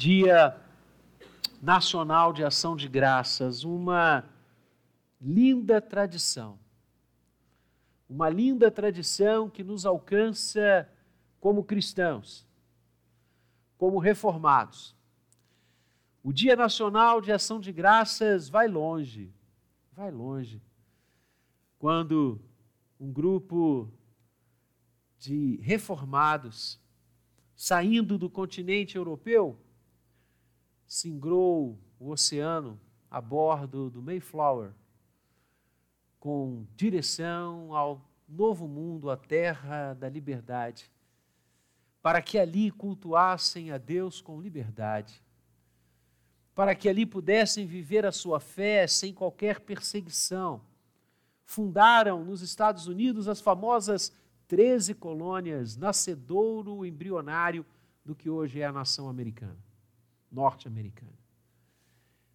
Dia Nacional de Ação de Graças, uma linda tradição. Uma linda tradição que nos alcança como cristãos, como reformados. O Dia Nacional de Ação de Graças vai longe, vai longe. Quando um grupo de reformados saindo do continente europeu singrou o oceano a bordo do Mayflower com direção ao novo mundo, a terra da liberdade, para que ali cultuassem a Deus com liberdade, para que ali pudessem viver a sua fé sem qualquer perseguição. Fundaram nos Estados Unidos as famosas 13 colônias, nascedouro embrionário do que hoje é a nação americana, norte-americana.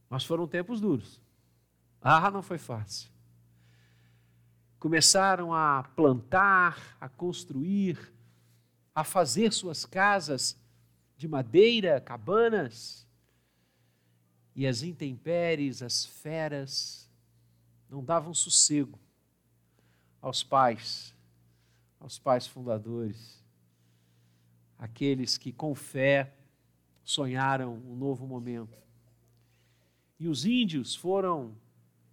Mas foram tempos duros. Ah, não foi fácil começaram a plantar, a construir, a fazer suas casas de madeira, cabanas, e as intempéries, as feras, não davam sossego aos pais, aos pais fundadores, aqueles que com fé sonharam um novo momento. E os índios foram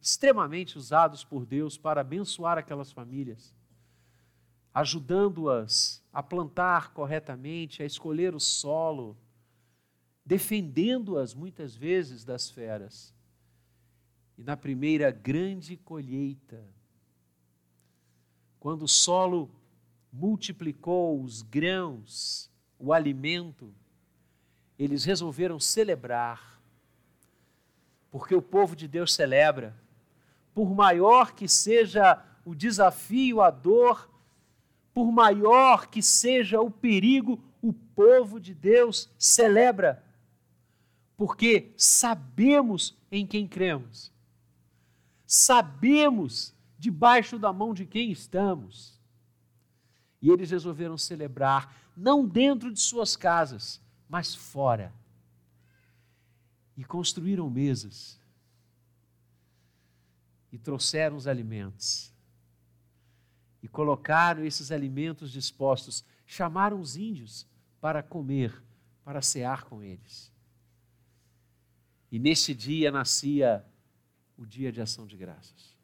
extremamente usados por Deus para abençoar aquelas famílias, ajudando-as a plantar corretamente, a escolher o solo, defendendo-as muitas vezes das feras. E na primeira grande colheita, quando o solo multiplicou os grãos, o alimento, eles resolveram celebrar, porque o povo de Deus celebra por maior que seja o desafio, a dor, por maior que seja o perigo, o povo de Deus celebra, porque sabemos em quem cremos, sabemos debaixo da mão de quem estamos. E eles resolveram celebrar, não dentro de suas casas, mas fora. E construíram mesas e trouxeram os alimentos. E colocaram esses alimentos dispostos, chamaram os índios para comer, para cear com eles. E neste dia nascia o Dia de Ação de Graças.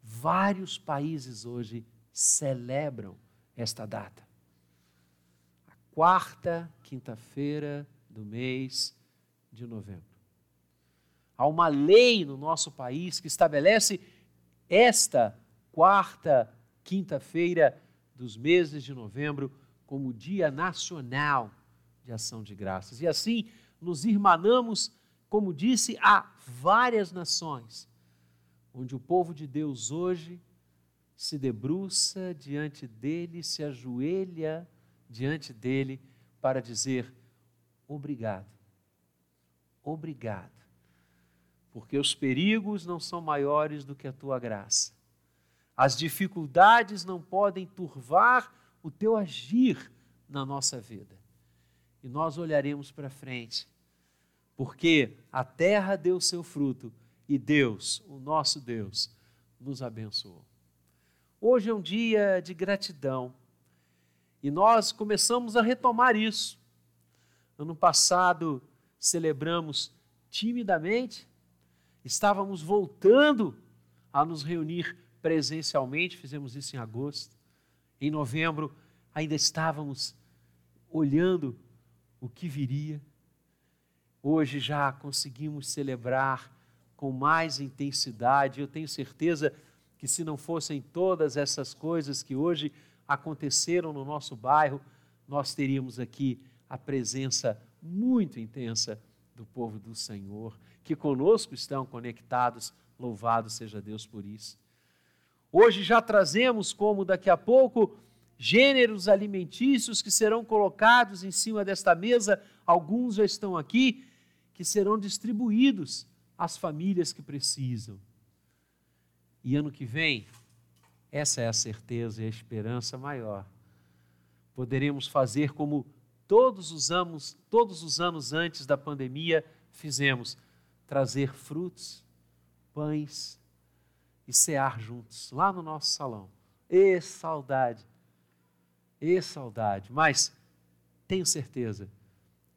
Vários países hoje celebram esta data. Quarta quinta-feira do mês de novembro. Há uma lei no nosso país que estabelece esta quarta quinta-feira dos meses de novembro como Dia Nacional de Ação de Graças. E assim nos irmanamos, como disse, a várias nações, onde o povo de Deus hoje se debruça diante dele, se ajoelha diante dele para dizer: obrigado, obrigado porque os perigos não são maiores do que a tua graça. As dificuldades não podem turvar o teu agir na nossa vida. E nós olharemos para frente, porque a terra deu seu fruto e Deus, o nosso Deus, nos abençoou. Hoje é um dia de gratidão e nós começamos a retomar isso. Ano passado celebramos timidamente Estávamos voltando a nos reunir presencialmente, fizemos isso em agosto. Em novembro, ainda estávamos olhando o que viria. Hoje já conseguimos celebrar com mais intensidade. Eu tenho certeza que, se não fossem todas essas coisas que hoje aconteceram no nosso bairro, nós teríamos aqui a presença muito intensa do povo do Senhor que conosco estão conectados. Louvado seja Deus por isso. Hoje já trazemos, como daqui a pouco, gêneros alimentícios que serão colocados em cima desta mesa, alguns já estão aqui, que serão distribuídos às famílias que precisam. E ano que vem, essa é a certeza e a esperança maior. Poderemos fazer como todos os anos, todos os anos antes da pandemia fizemos, trazer frutos, pães e cear juntos lá no nosso salão. E saudade. E saudade, mas tenho certeza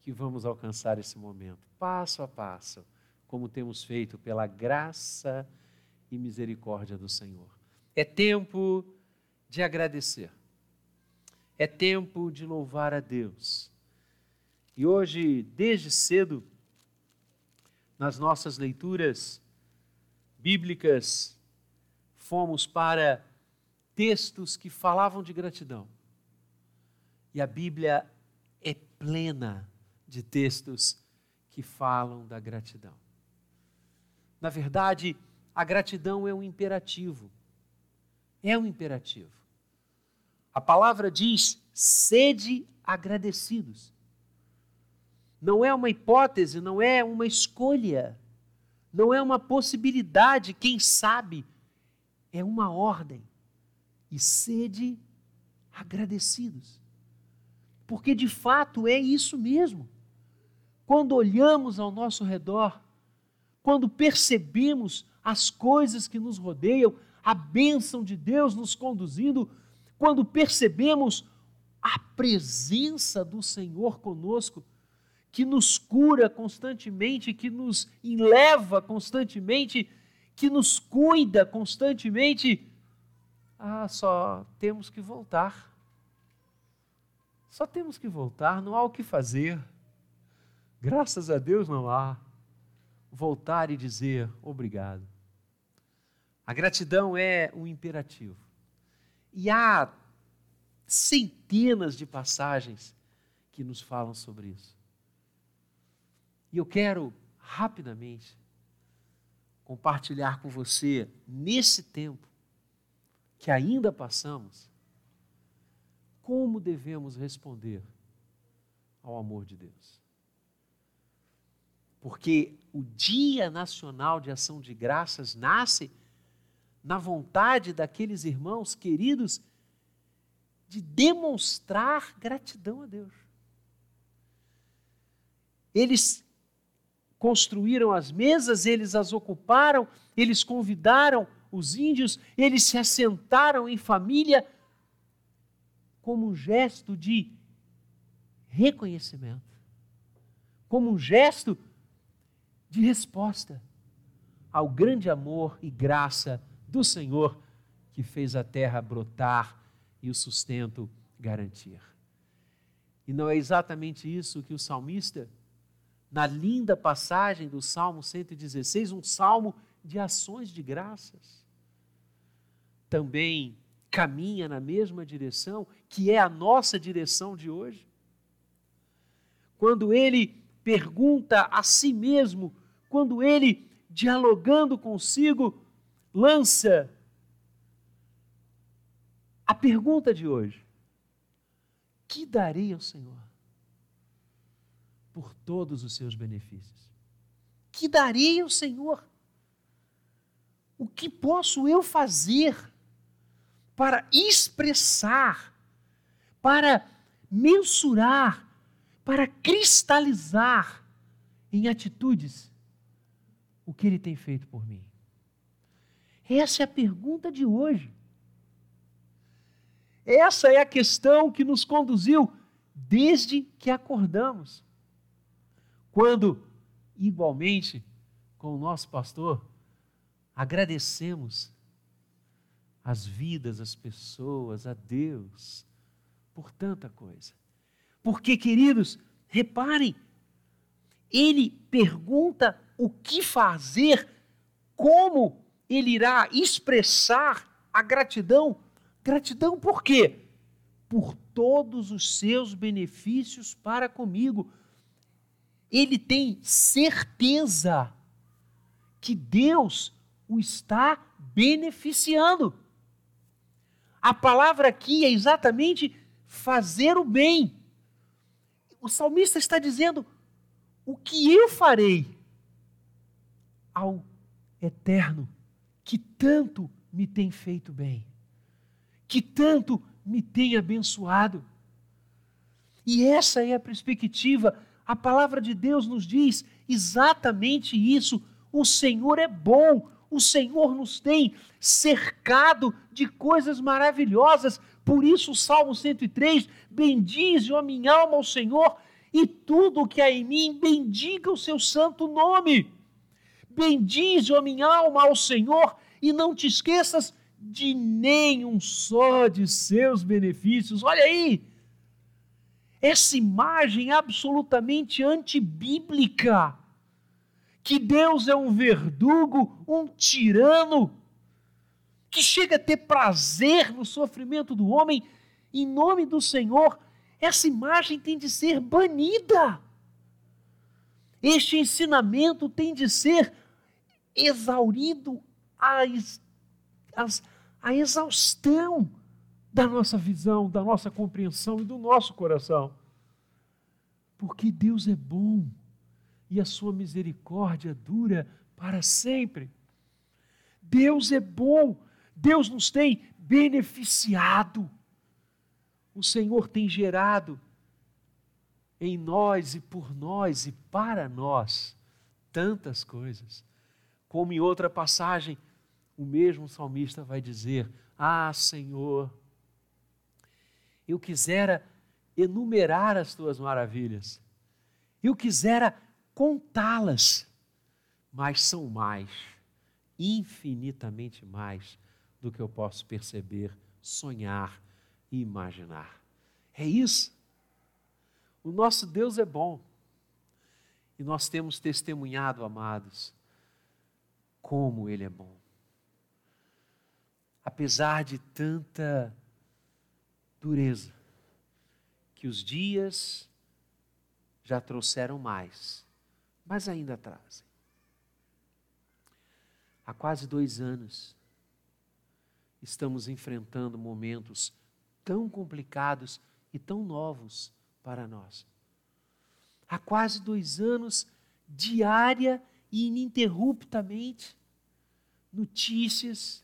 que vamos alcançar esse momento, passo a passo, como temos feito pela graça e misericórdia do Senhor. É tempo de agradecer. É tempo de louvar a Deus. E hoje, desde cedo, nas nossas leituras bíblicas, fomos para textos que falavam de gratidão. E a Bíblia é plena de textos que falam da gratidão. Na verdade, a gratidão é um imperativo. É um imperativo. A palavra diz: sede agradecidos. Não é uma hipótese, não é uma escolha, não é uma possibilidade, quem sabe, é uma ordem. E sede agradecidos. Porque de fato é isso mesmo. Quando olhamos ao nosso redor, quando percebemos as coisas que nos rodeiam, a bênção de Deus nos conduzindo, quando percebemos a presença do Senhor conosco, que nos cura constantemente, que nos eleva constantemente, que nos cuida constantemente, ah, só temos que voltar. Só temos que voltar, não há o que fazer. Graças a Deus não há. Voltar e dizer obrigado. A gratidão é um imperativo. E há centenas de passagens que nos falam sobre isso. E eu quero rapidamente compartilhar com você, nesse tempo que ainda passamos, como devemos responder ao amor de Deus. Porque o Dia Nacional de Ação de Graças nasce na vontade daqueles irmãos queridos de demonstrar gratidão a Deus. Eles construíram as mesas, eles as ocuparam, eles convidaram os índios, eles se assentaram em família como um gesto de reconhecimento, como um gesto de resposta ao grande amor e graça do Senhor que fez a terra brotar e o sustento garantir. E não é exatamente isso que o salmista, na linda passagem do Salmo 116, um salmo de ações de graças, também caminha na mesma direção, que é a nossa direção de hoje. Quando ele pergunta a si mesmo, quando ele, dialogando consigo, lança a pergunta de hoje: que darei ao Senhor por todos os seus benefícios? Que darei ao Senhor? O que posso eu fazer para expressar, para mensurar, para cristalizar em atitudes o que Ele tem feito por mim? Essa é a pergunta de hoje. Essa é a questão que nos conduziu desde que acordamos. Quando, igualmente, com o nosso pastor, agradecemos as vidas, as pessoas, a Deus, por tanta coisa. Porque, queridos, reparem, ele pergunta o que fazer, como ele irá expressar a gratidão. Gratidão por quê? Por todos os seus benefícios para comigo. Ele tem certeza que Deus o está beneficiando. A palavra aqui é exatamente fazer o bem. O salmista está dizendo: o que eu farei ao eterno que tanto me tem feito bem, que tanto me tem abençoado. E essa é a perspectiva. A palavra de Deus nos diz exatamente isso. O Senhor é bom, o Senhor nos tem cercado de coisas maravilhosas. Por isso, o Salmo 103: Bendize, ó minha alma, ao Senhor, e tudo que há em mim, bendiga o seu santo nome. Bendize, ó minha alma, ao Senhor, e não te esqueças de nenhum só de seus benefícios. Olha aí! Essa imagem absolutamente antibíblica que Deus é um verdugo, um tirano, que chega a ter prazer no sofrimento do homem, em nome do Senhor, essa imagem tem de ser banida. Este ensinamento tem de ser exaurido à, à exaustão da nossa visão, da nossa compreensão e do nosso coração. Porque Deus é bom e a sua misericórdia dura para sempre. Deus é bom, Deus nos tem beneficiado. O Senhor tem gerado em nós e por nós e para nós tantas coisas. Como em outra passagem, o mesmo salmista vai dizer: Ah, Senhor, eu quisera enumerar as tuas maravilhas, eu quisera contá-las, mas são mais, infinitamente mais do que eu posso perceber, sonhar e imaginar. É isso. O nosso Deus é bom. E nós temos testemunhado, amados, como Ele é bom. Apesar de tanta dureza, que os dias já trouxeram mais mas ainda trazem. Há quase dois anos, estamos enfrentando momentos tão complicados e tão novos para nós. Há quase dois anos, diária ininterruptamente, notícias,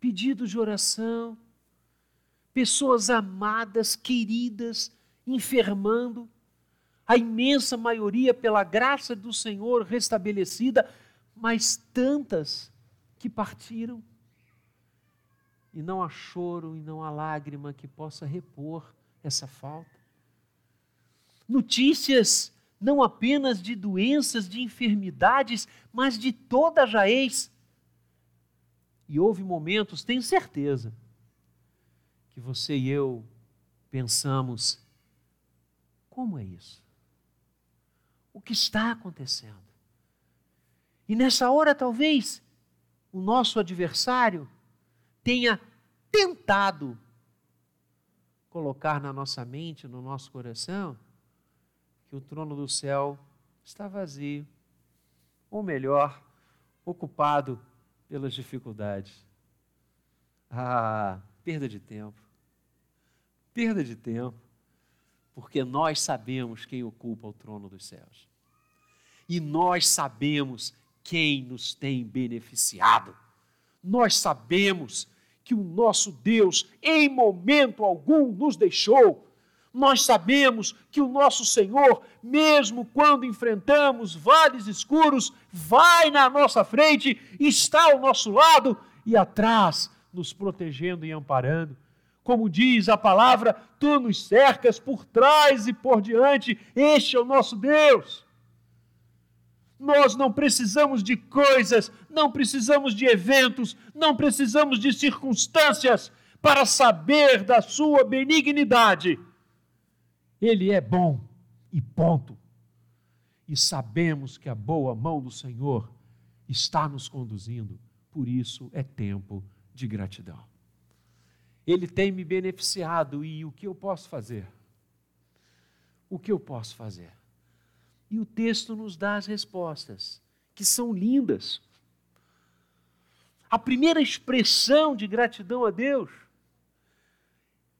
pedidos de oração, pessoas amadas, queridas, enfermando, a imensa maioria pela graça do Senhor restabelecida, mas tantas que partiram. E não há choro e não há lágrima que possa repor essa falta. Notícias não apenas de doenças, de enfermidades, mas de toda jaez. E houve momentos, tenho certeza, que você e eu pensamos: como é isso? o que está acontecendo. E nessa hora, talvez, o nosso adversário tenha tentado colocar na nossa mente, no nosso coração, que o trono do céu está vazio, ou melhor, ocupado pelas dificuldades. Ah, perda de tempo. Perda de tempo porque nós sabemos quem ocupa o trono dos céus. E nós sabemos quem nos tem beneficiado. Nós sabemos que o nosso Deus, em momento algum, nos deixou. Nós sabemos que o nosso Senhor, mesmo quando enfrentamos vales escuros, vai na nossa frente, está ao nosso lado e atrás, nos protegendo e amparando. Como diz a palavra, tu nos cercas por trás e por diante, este é o nosso Deus. Nós não precisamos de coisas, não precisamos de eventos, não precisamos de circunstâncias para saber da sua benignidade. Ele é bom e ponto. E sabemos que a boa mão do Senhor está nos conduzindo, por isso é tempo de gratidão. Ele tem me beneficiado e o que eu posso fazer? O que eu posso fazer? E o texto nos dá as respostas, que são lindas. A primeira expressão de gratidão a Deus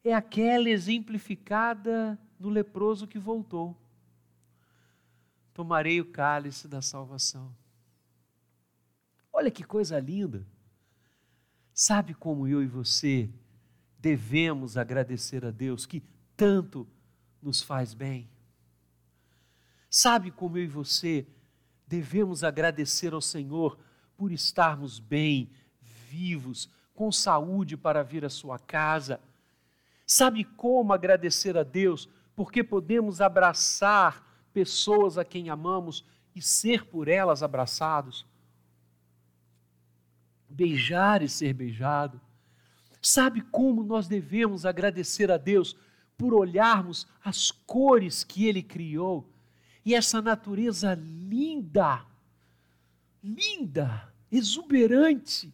é aquela exemplificada no leproso que voltou. Tomarei o cálice da salvação. Olha que coisa linda. Sabe como eu e você devemos agradecer a Deus que tanto nos faz bem. Sabe como eu e você devemos agradecer ao Senhor por estarmos bem, vivos, com saúde para vir à sua casa? Sabe como agradecer a Deus porque podemos abraçar pessoas a quem amamos e ser por elas abraçados? Beijar e ser beijado. Sabe como nós devemos agradecer a Deus por olharmos as cores que Ele criou e essa natureza linda, linda, exuberante,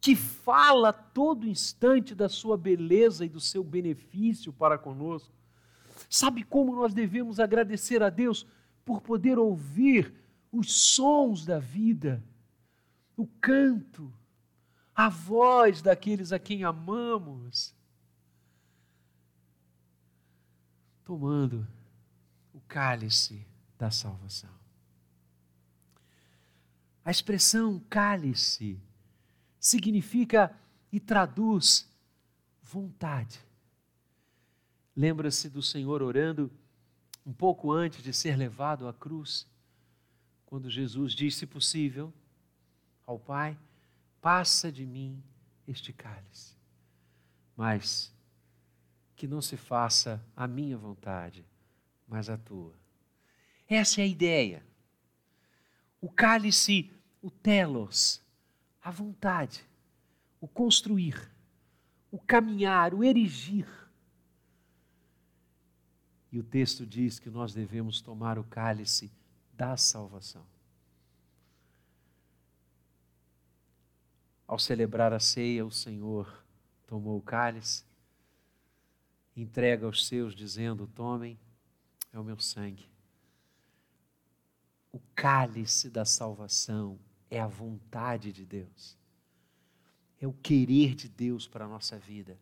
que fala todo instante da sua beleza e do seu benefício para conosco. Sabe como nós devemos agradecer a Deus por poder ouvir os sons da vida, o canto, a voz daqueles a quem amamos? Tomando cálice da salvação. A expressão cálice significa e traduz vontade. Lembra-se do Senhor orando um pouco antes de ser levado à cruz, quando Jesus disse, se possível, ao Pai: passa de mim este cálice, mas que não se faça a minha vontade, mas a tua. Essa é a ideia. O cálice, o telos, a vontade, o construir, o caminhar, o erigir. E o texto diz que nós devemos tomar o cálice da salvação. Ao celebrar a ceia, o Senhor tomou o cálice, entrega aos seus, dizendo: Tomem é o meu sangue. O cálice da salvação é a vontade de Deus, é o querer de Deus para a nossa vida.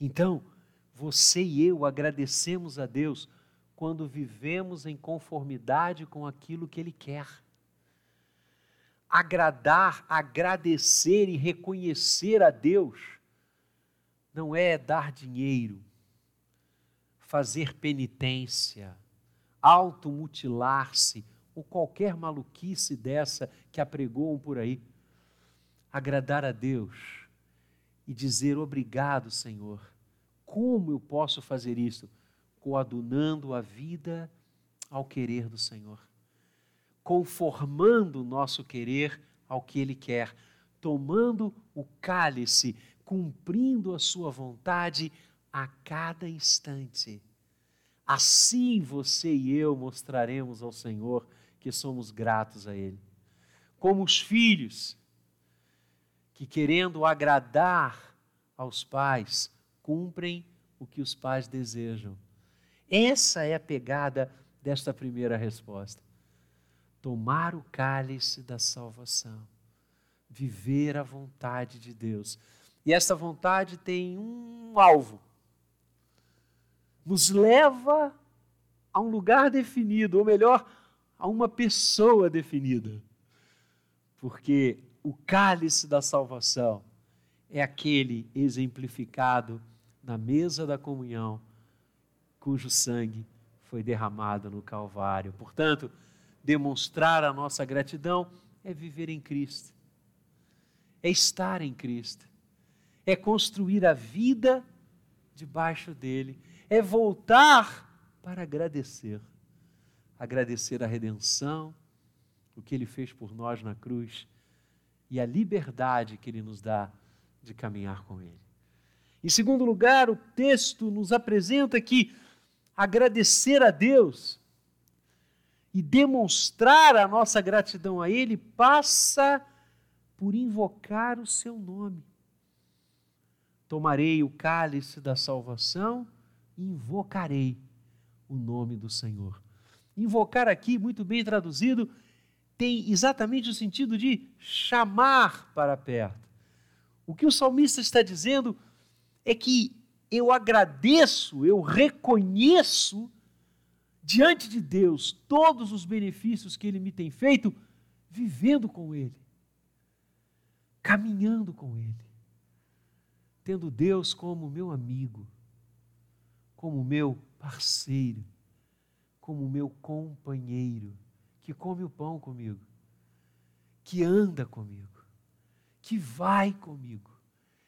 Então, você e eu agradecemos a Deus quando vivemos em conformidade com aquilo que Ele quer. Agradar, agradecer e reconhecer a Deus não é dar dinheiro, fazer penitência, automutilar-se, ou qualquer maluquice dessa que apregoam por aí. Agradar a Deus e dizer obrigado, Senhor. Como eu posso fazer isso? Coadunando a vida ao querer do Senhor, conformando o nosso querer ao que Ele quer, tomando o cálice, cumprindo a Sua vontade a cada instante. Assim você e eu mostraremos ao Senhor que somos gratos a Ele. Como os filhos que, querendo agradar aos pais, cumprem o que os pais desejam. Essa é a pegada desta primeira resposta. Tomar o cálice da salvação, viver a vontade de Deus. E essa vontade tem um alvo nos leva a um lugar definido, ou melhor, a uma pessoa definida. Porque o cálice da salvação é aquele exemplificado na mesa da comunhão, cujo sangue foi derramado no Calvário. Portanto, demonstrar a nossa gratidão é viver em Cristo, é estar em Cristo, é construir a vida debaixo dele é voltar para agradecer. Agradecer a redenção, o que ele fez por nós na cruz e a liberdade que ele nos dá de caminhar com ele. Em segundo lugar, o texto nos apresenta que agradecer a Deus e demonstrar a nossa gratidão a Ele passa por invocar o seu nome. Tomarei o cálice da salvação invocarei o nome do Senhor. Invocar aqui, muito bem traduzido, tem exatamente o sentido de chamar para perto. O que o salmista está dizendo é que eu agradeço, eu reconheço diante de Deus todos os benefícios que Ele me tem feito, vivendo com Ele, caminhando com Ele, tendo Deus como meu amigo, como meu parceiro, como meu companheiro, que come o pão comigo, que anda comigo, que vai comigo.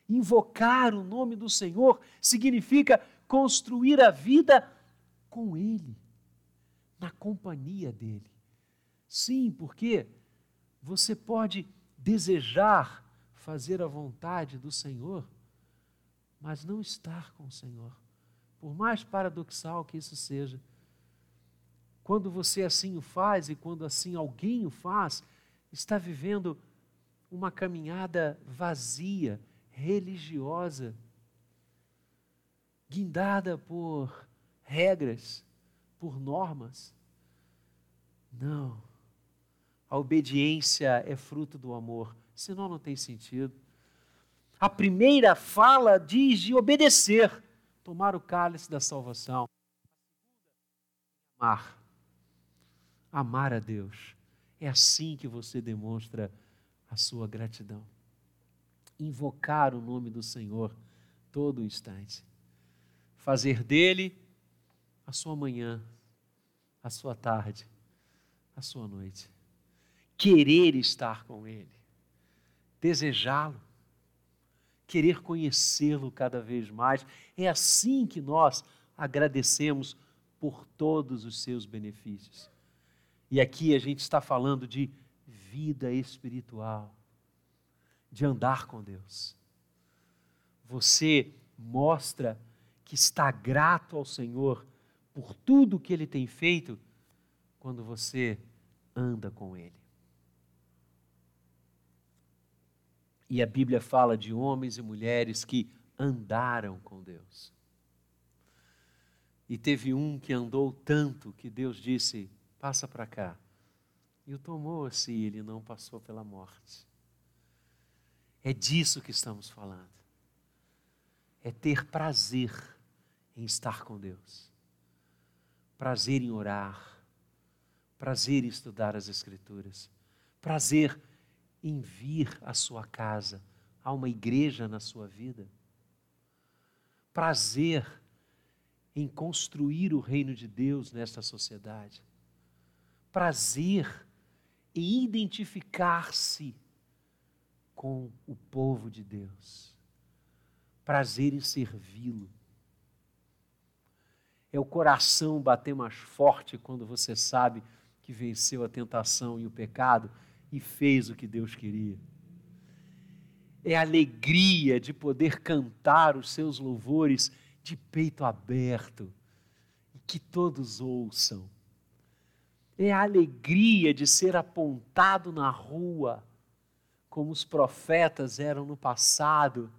Invocar o nome do Senhor significa construir a vida com Ele, na companhia dEle. Sim, porque você pode desejar fazer a vontade do Senhor, mas não estar com o Senhor. Por mais paradoxal que isso seja, quando você assim o faz e quando assim alguém o faz, está vivendo uma caminhada vazia, religiosa, guindada por regras, por normas. Não. A obediência é fruto do amor, senão não tem sentido. A primeira fala diz de obedecer, tomar o cálice da salvação. Amar. Amar a Deus. É assim que você demonstra a sua gratidão. Invocar o nome do Senhor todo instante. Fazer dele a sua manhã, a sua tarde, a sua noite. Querer estar com ele. Desejá-lo. Querer conhecê-lo cada vez mais. É assim que nós agradecemos por todos os seus benefícios. E aqui a gente está falando de vida espiritual, de andar com Deus. Você mostra que está grato ao Senhor por tudo que Ele tem feito quando você anda com Ele. E a Bíblia fala de homens e mulheres que andaram com Deus. E teve um que andou tanto que Deus disse: passa para cá. E o tomou-se e ele não passou pela morte. É disso que estamos falando. É ter prazer em estar com Deus, prazer em orar, prazer em estudar as Escrituras, prazer em vir à sua casa, a uma igreja na sua vida, prazer em construir o reino de Deus nesta sociedade. Prazer em identificar-se com o povo de Deus, prazer em servi-lo. É o coração bater mais forte quando você sabe que venceu a tentação e o pecado e fez o que Deus queria. É a alegria de poder cantar os seus louvores de peito aberto e que todos ouçam é a alegria de ser apontado na rua, como os profetas eram no passado,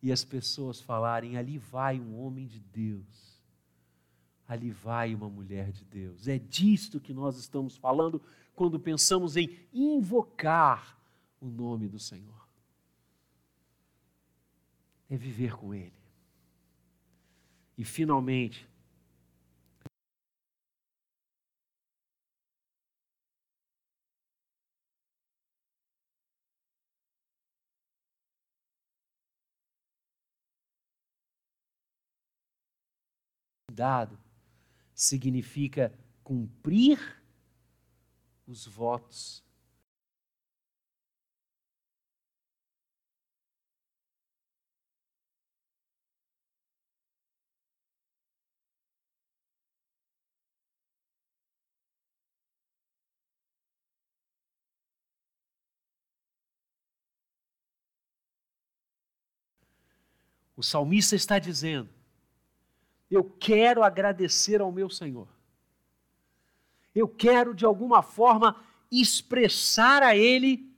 e as pessoas falarem: ali vai um homem de Deus, ali vai uma mulher de Deus. É disto que nós estamos falando quando pensamos em invocar o nome do Senhor. É viver com Ele. E finalmente, dado significa cumprir os votos. O salmista está dizendo: eu quero agradecer ao meu Senhor. Eu quero, de alguma forma, expressar a Ele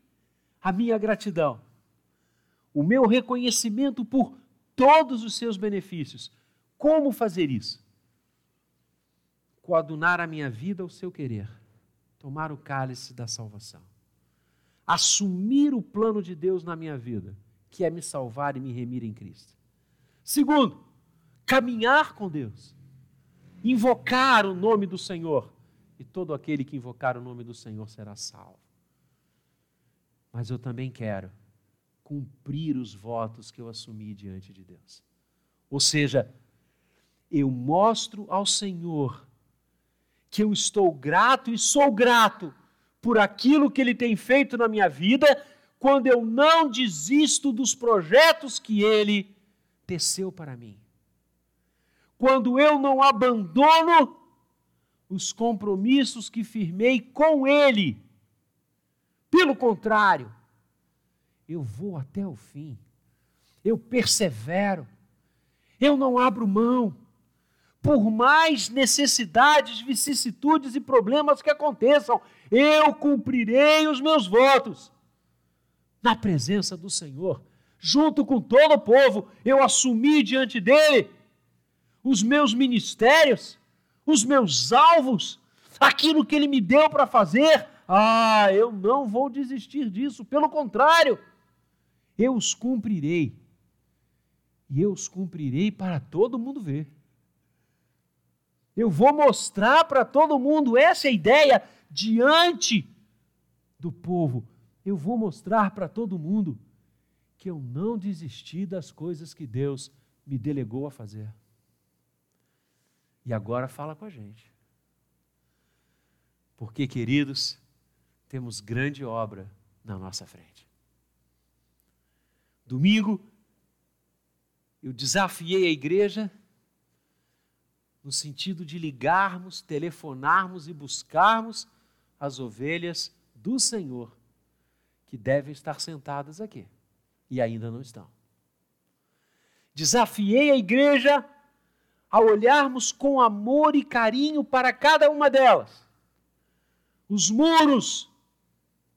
a minha gratidão, o meu reconhecimento por todos os seus benefícios. Como fazer isso? Coadunar a minha vida ao seu querer, tomar o cálice da salvação, assumir o plano de Deus na minha vida, que é me salvar e me remir em Cristo. Segundo, caminhar com Deus, invocar o nome do Senhor, e todo aquele que invocar o nome do Senhor será salvo. Mas eu também quero cumprir os votos que eu assumi diante de Deus. Ou seja, eu mostro ao Senhor que eu estou grato e sou grato por aquilo que Ele tem feito na minha vida, quando eu não desisto dos projetos que Ele teceu para mim. Quando eu não abandono os compromissos que firmei com Ele. Pelo contrário, eu vou até o fim, eu persevero, eu não abro mão por mais necessidades, vicissitudes e problemas que aconteçam, eu cumprirei os meus votos. Na presença do Senhor, junto com todo o povo, eu assumi diante dele os meus ministérios, os meus alvos, aquilo que ele me deu para fazer. Ah, eu não vou desistir disso, pelo contrário, eu os cumprirei. E eu os cumprirei para todo mundo ver. Eu vou mostrar para todo mundo essa ideia diante do povo. Eu vou mostrar para todo mundo que eu não desisti das coisas que Deus me delegou a fazer. E agora fala com a gente. Porque, queridos, temos grande obra na nossa frente. Domingo, eu desafiei a igreja no sentido de ligarmos, telefonarmos e buscarmos as ovelhas do Senhor, que devem estar sentadas aqui e ainda não estão. Desafiei a igreja a olharmos com amor e carinho para cada uma delas. Os muros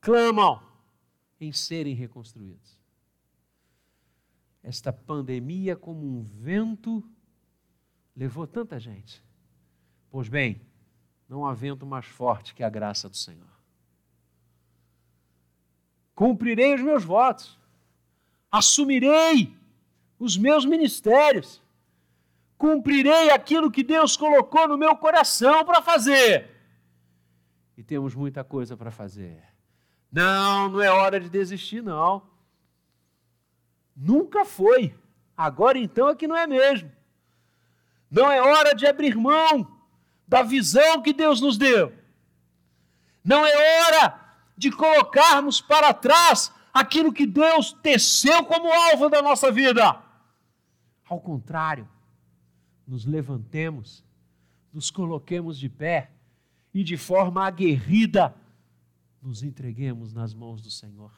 clamam em serem reconstruídos. Esta pandemia, como um vento, levou tanta gente. Pois bem, não há vento mais forte que a graça do Senhor. Cumprirei os meus votos, assumirei os meus ministérios, cumprirei aquilo que Deus colocou no meu coração para fazer. E temos muita coisa para fazer. Não, não é hora de desistir, não. Nunca foi. Agora então é que não é mesmo. Não é hora de abrir mão da visão que Deus nos deu. Não é hora de colocarmos para trás aquilo que Deus teceu como alvo da nossa vida. Ao contrário, nos levantemos, nos coloquemos de pé e de forma aguerrida nos entreguemos nas mãos do Senhor,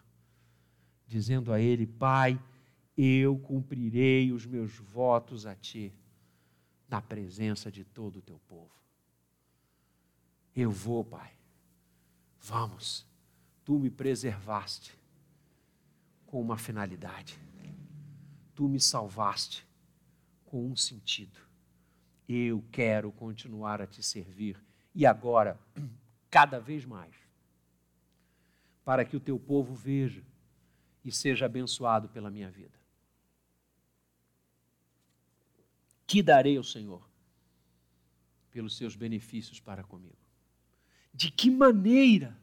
dizendo a Ele: Pai, eu cumprirei os meus votos a Ti na presença de todo o teu povo. Eu vou, Pai. Vamos. Tu me preservaste com uma finalidade. Tu me salvaste com um sentido. Eu quero continuar a te servir e agora, cada vez mais, para que o teu povo veja e seja abençoado pela minha vida. que darei ao Senhor pelos seus benefícios para comigo? De que maneira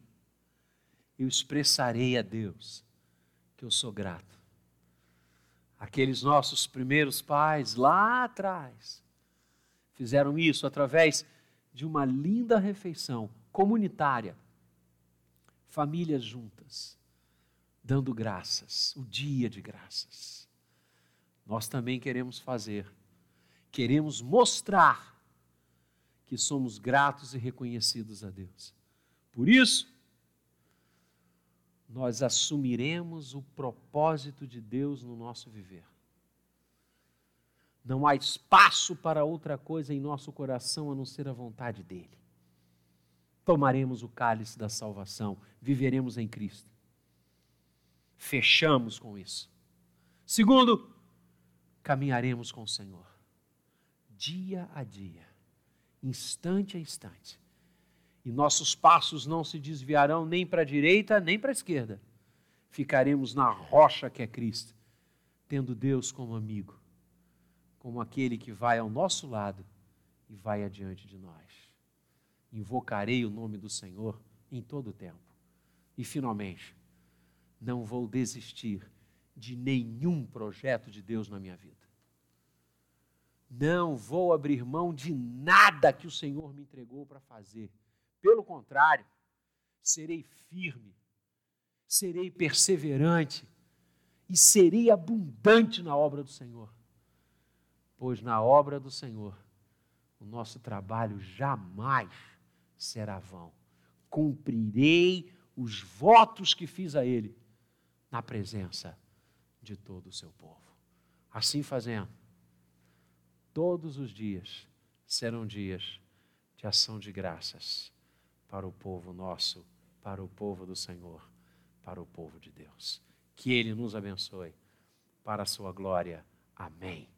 eu expressarei a Deus que eu sou grato? Aqueles nossos primeiros pais lá atrás fizeram isso através de uma linda refeição comunitária, famílias juntas, dando graças, o dia de graças. Nós também queremos fazer queremos mostrar que somos gratos e reconhecidos a Deus. Por isso, nós assumiremos o propósito de Deus no nosso viver. Não há espaço para outra coisa em nosso coração a não ser a vontade dEle. Tomaremos o cálice da salvação, viveremos em Cristo. Fechamos com isso. Segundo, caminharemos com o Senhor dia a dia, instante a instante. E nossos passos não se desviarão nem para a direita nem para a esquerda. Ficaremos na rocha que é Cristo, tendo Deus como amigo, como aquele que vai ao nosso lado e vai adiante de nós. Invocarei o nome do Senhor em todo o tempo. E, finalmente, não vou desistir de nenhum projeto de Deus na minha vida Não vou abrir mão de nada que o Senhor me entregou para fazer. Pelo contrário, serei firme, serei perseverante e serei abundante na obra do Senhor. Pois na obra do Senhor, o nosso trabalho jamais será vão. Cumprirei os votos que fiz a Ele na presença de todo o seu povo. Assim fazendo, todos os dias serão dias de ação de graças para o povo nosso, para o povo do Senhor, para o povo de Deus. Que Ele nos abençoe para a sua glória. Amém.